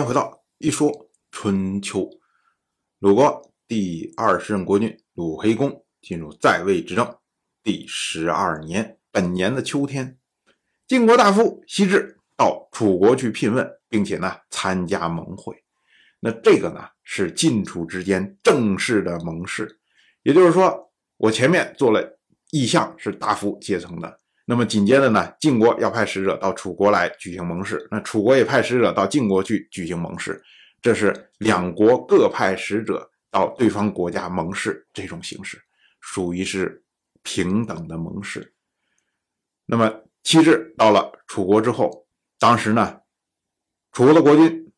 然回到一说春秋，鲁国第二十任国君鲁黑公进入在位执政第十二年，本年的秋天，晋国大夫西至到楚国去聘问，并且呢参加盟会。那这个呢是晋楚之间正式的盟誓，也就是说，我前面做了意向是大夫阶层的。那么紧接着呢，晋国要派使者到楚国来举行盟誓，那楚国也派使者到晋国去举行盟誓，这是两国各派使者到对方国家盟誓这种形式，属于是平等的盟誓。那么七至到了楚国之后，当时呢，楚国的国君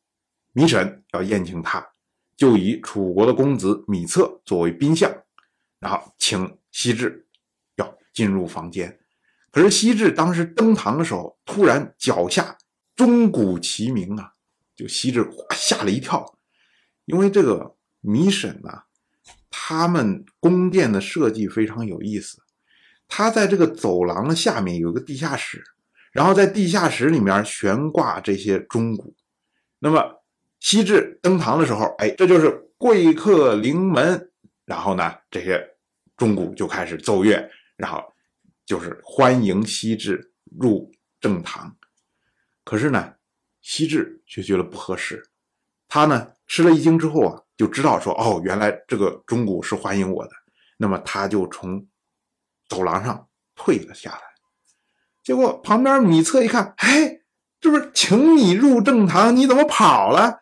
米沈要宴请他，就以楚国的公子米策作为宾相，然后请西至要进入房间。可是西至当时登堂的时候，突然脚下钟鼓齐鸣啊，就西至吓了一跳，因为这个米沈呐，他们宫殿的设计非常有意思，他在这个走廊的下面有个地下室，然后在地下室里面悬挂这些钟鼓，那么西至登堂的时候，哎，这就是贵客临门，然后呢，这些钟鼓就开始奏乐，然后。就是欢迎西至入正堂，可是呢，西至却觉得不合适。他呢吃了一惊之后啊，就知道说哦，原来这个钟鼓是欢迎我的。那么他就从走廊上退了下来。结果旁边米策一看，哎，这不是请你入正堂，你怎么跑了？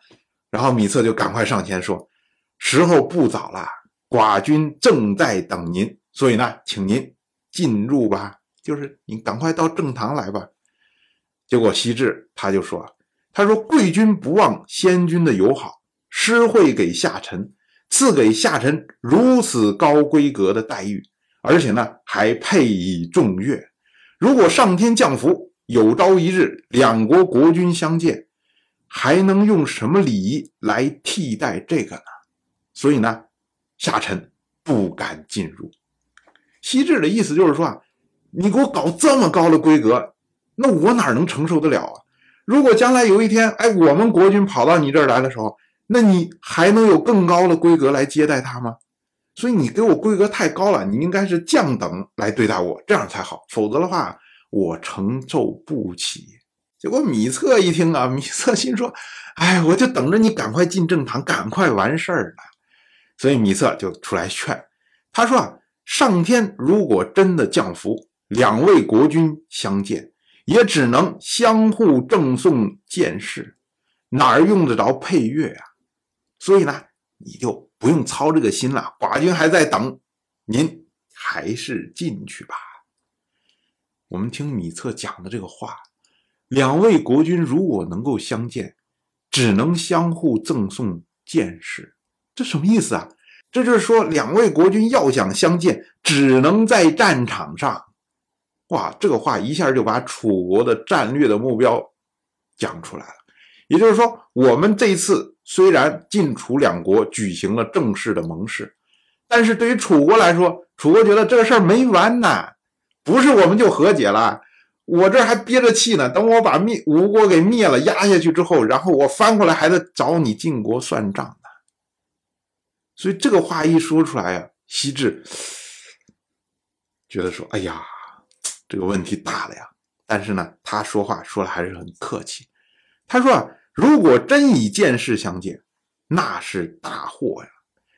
然后米策就赶快上前说：“时候不早了，寡君正在等您，所以呢，请您。”进入吧，就是你赶快到正堂来吧。结果西至他就说：“他说贵君不忘先君的友好，施惠给下臣，赐给下臣如此高规格的待遇，而且呢还配以重乐。如果上天降福，有朝一日两国国君相见，还能用什么礼仪来替代这个呢？所以呢，下臣不敢进入。”西至的意思就是说啊，你给我搞这么高的规格，那我哪能承受得了啊？如果将来有一天，哎，我们国君跑到你这儿来的时候，那你还能有更高的规格来接待他吗？所以你给我规格太高了，你应该是降等来对待我，这样才好。否则的话，我承受不起。结果米策一听啊，米策心说，哎，我就等着你赶快进正堂，赶快完事儿呢。所以米策就出来劝他说啊。上天如果真的降福，两位国君相见，也只能相互赠送剑士，哪儿用得着配乐啊？所以呢，你就不用操这个心了。寡君还在等，您还是进去吧。我们听米策讲的这个话，两位国君如果能够相见，只能相互赠送剑士，这什么意思啊？这就是说，两位国君要想相见，只能在战场上。哇，这个话一下就把楚国的战略的目标讲出来了。也就是说，我们这一次虽然晋楚两国举行了正式的盟誓，但是对于楚国来说，楚国觉得这个事儿没完呢，不是我们就和解了，我这还憋着气呢。等我把灭吴国给灭了、压下去之后，然后我翻过来还得找你晋国算账。所以这个话一说出来呀，西至觉得说：“哎呀，这个问题大了呀。”但是呢，他说话说的还是很客气。他说：“啊，如果真以剑士相见，那是大祸呀！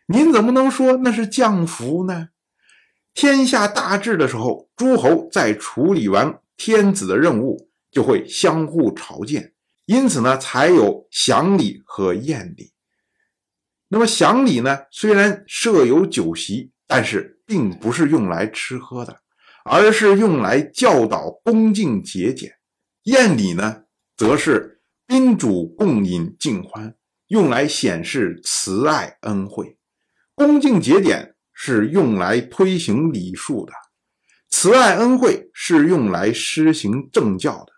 您怎么能说那是降福呢？天下大治的时候，诸侯在处理完天子的任务，就会相互朝见，因此呢，才有祥礼和宴礼。”那么享礼呢？虽然设有酒席，但是并不是用来吃喝的，而是用来教导恭敬节俭。宴礼呢，则是宾主共饮尽欢，用来显示慈爱恩惠。恭敬节俭是用来推行礼数的，慈爱恩惠是用来施行政教的。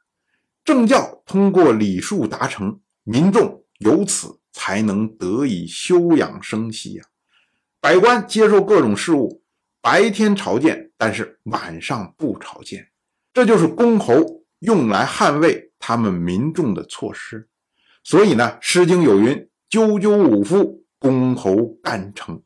政教通过礼数达成，民众由此。才能得以休养生息呀！百官接受各种事务，白天朝见，但是晚上不朝见，这就是公侯用来捍卫他们民众的措施。所以呢，《诗经》有云：“赳赳武夫，公侯干城。”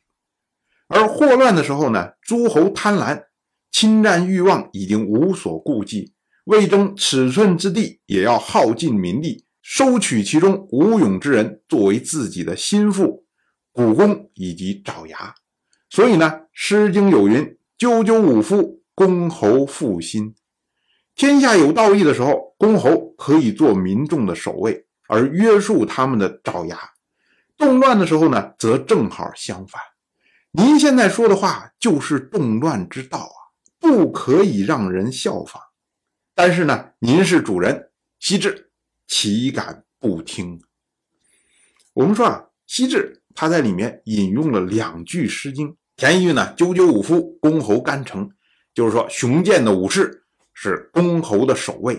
而祸乱的时候呢，诸侯贪婪，侵占欲望，已经无所顾忌，为争尺寸之地，也要耗尽民力，收取其中无勇之人作为自己的心腹、股肱以及爪牙。所以呢，《诗经》有云：“赳赳武夫，公侯复心。”天下有道义的时候，公侯可以做民众的守卫。而约束他们的爪牙，动乱的时候呢，则正好相反。您现在说的话就是动乱之道啊，不可以让人效仿。但是呢，您是主人，羲之岂敢不听？我们说啊，羲之他在里面引用了两句《诗经》，前一句呢，“赳赳武夫，公侯干城”，就是说雄健的武士是公侯的守卫；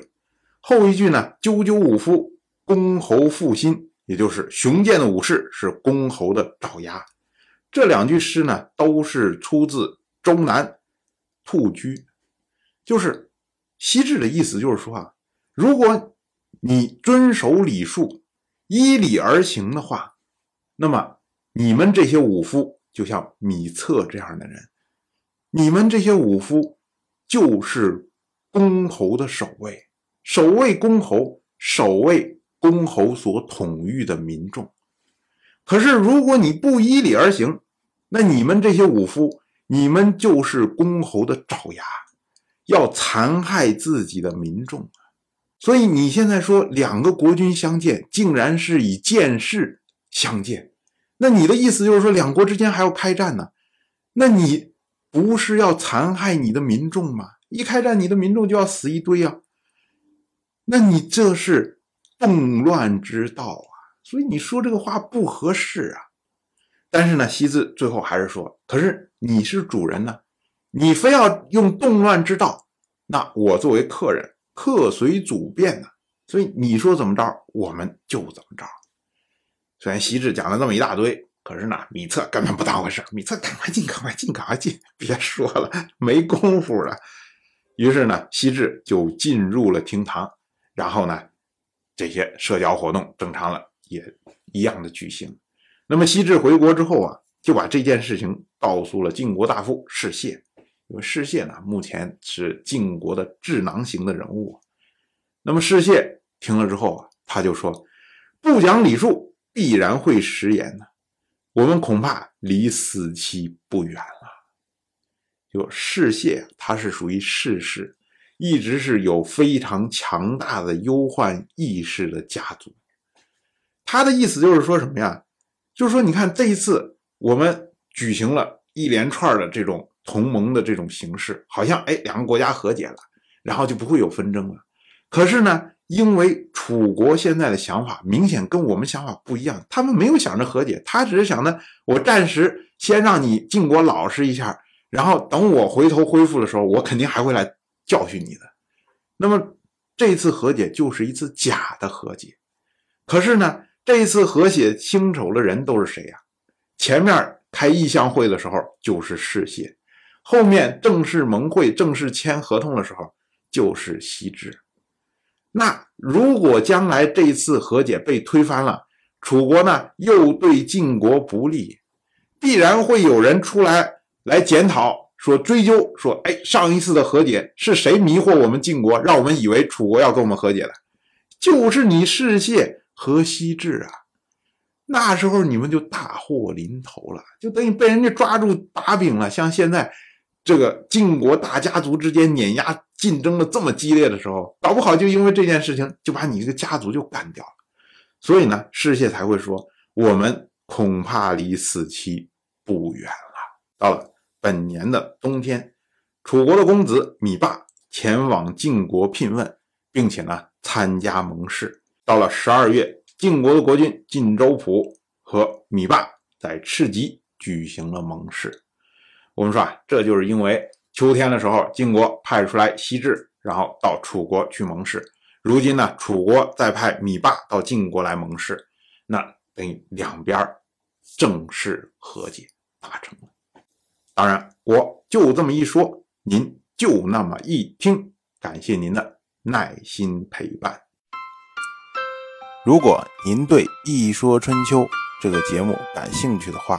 后一句呢，“赳赳武夫”。公侯复心，也就是雄健的武士是公侯的爪牙。这两句诗呢，都是出自《周南·兔居》，就是西至的意思，就是说啊，如果你遵守礼数，依礼而行的话，那么你们这些武夫就像米策这样的人，你们这些武夫就是公侯的守卫，守卫公侯，守卫。公侯所统御的民众，可是如果你不依礼而行，那你们这些武夫，你们就是公侯的爪牙，要残害自己的民众所以你现在说两个国君相见，竟然是以剑士相见，那你的意思就是说两国之间还要开战呢？那你不是要残害你的民众吗？一开战，你的民众就要死一堆啊！那你这是？动乱之道啊，所以你说这个话不合适啊。但是呢，西子最后还是说：“可是你是主人呢，你非要用动乱之道，那我作为客人，客随主便呢。所以你说怎么着，我们就怎么着。”虽然西子讲了这么一大堆，可是呢，米策根本不当回事。米策赶快进，赶快进，赶快进，别说了，没工夫了。于是呢，西至就进入了厅堂，然后呢。这些社交活动正常了，也一样的举行。那么西至回国之后啊，就把这件事情告诉了晋国大夫士燮，因为士燮呢目前是晋国的智囊型的人物。那么士燮听了之后啊，他就说：“不讲礼数，必然会食言呢。我们恐怕离死期不远了。”就士燮，他是属于士氏。一直是有非常强大的忧患意识的家族。他的意思就是说什么呀？就是说，你看这一次我们举行了一连串的这种同盟的这种形式，好像哎两个国家和解了，然后就不会有纷争了。可是呢，因为楚国现在的想法明显跟我们想法不一样，他们没有想着和解，他只是想呢，我暂时先让你晋国老实一下，然后等我回头恢复的时候，我肯定还会来。教训你的，那么这次和解就是一次假的和解。可是呢，这一次和解清楚的人都是谁呀？前面开意向会的时候就是士燮，后面正式盟会、正式签合同的时候就是羲之。那如果将来这一次和解被推翻了，楚国呢又对晋国不利，必然会有人出来来检讨。说追究说，哎，上一次的和解是谁迷惑我们晋国，让我们以为楚国要跟我们和解的？就是你世燮和羲之啊！那时候你们就大祸临头了，就等于被人家抓住把柄了。像现在这个晋国大家族之间碾压竞争的这么激烈的时候，搞不好就因为这件事情就把你这个家族就干掉了。所以呢，士燮才会说，我们恐怕离死期不远了。到了。本年的冬天，楚国的公子芈霸前往晋国聘问，并且呢参加盟誓。到了十二月，晋国的国君晋州蒲和芈霸在赤棘举行了盟誓。我们说啊，这就是因为秋天的时候，晋国派出来西至，然后到楚国去盟誓。如今呢，楚国再派芈霸到晋国来盟誓，那等于两边正式和解达成了。当然，我就这么一说，您就那么一听。感谢您的耐心陪伴。如果您对《一说春秋》这个节目感兴趣的话，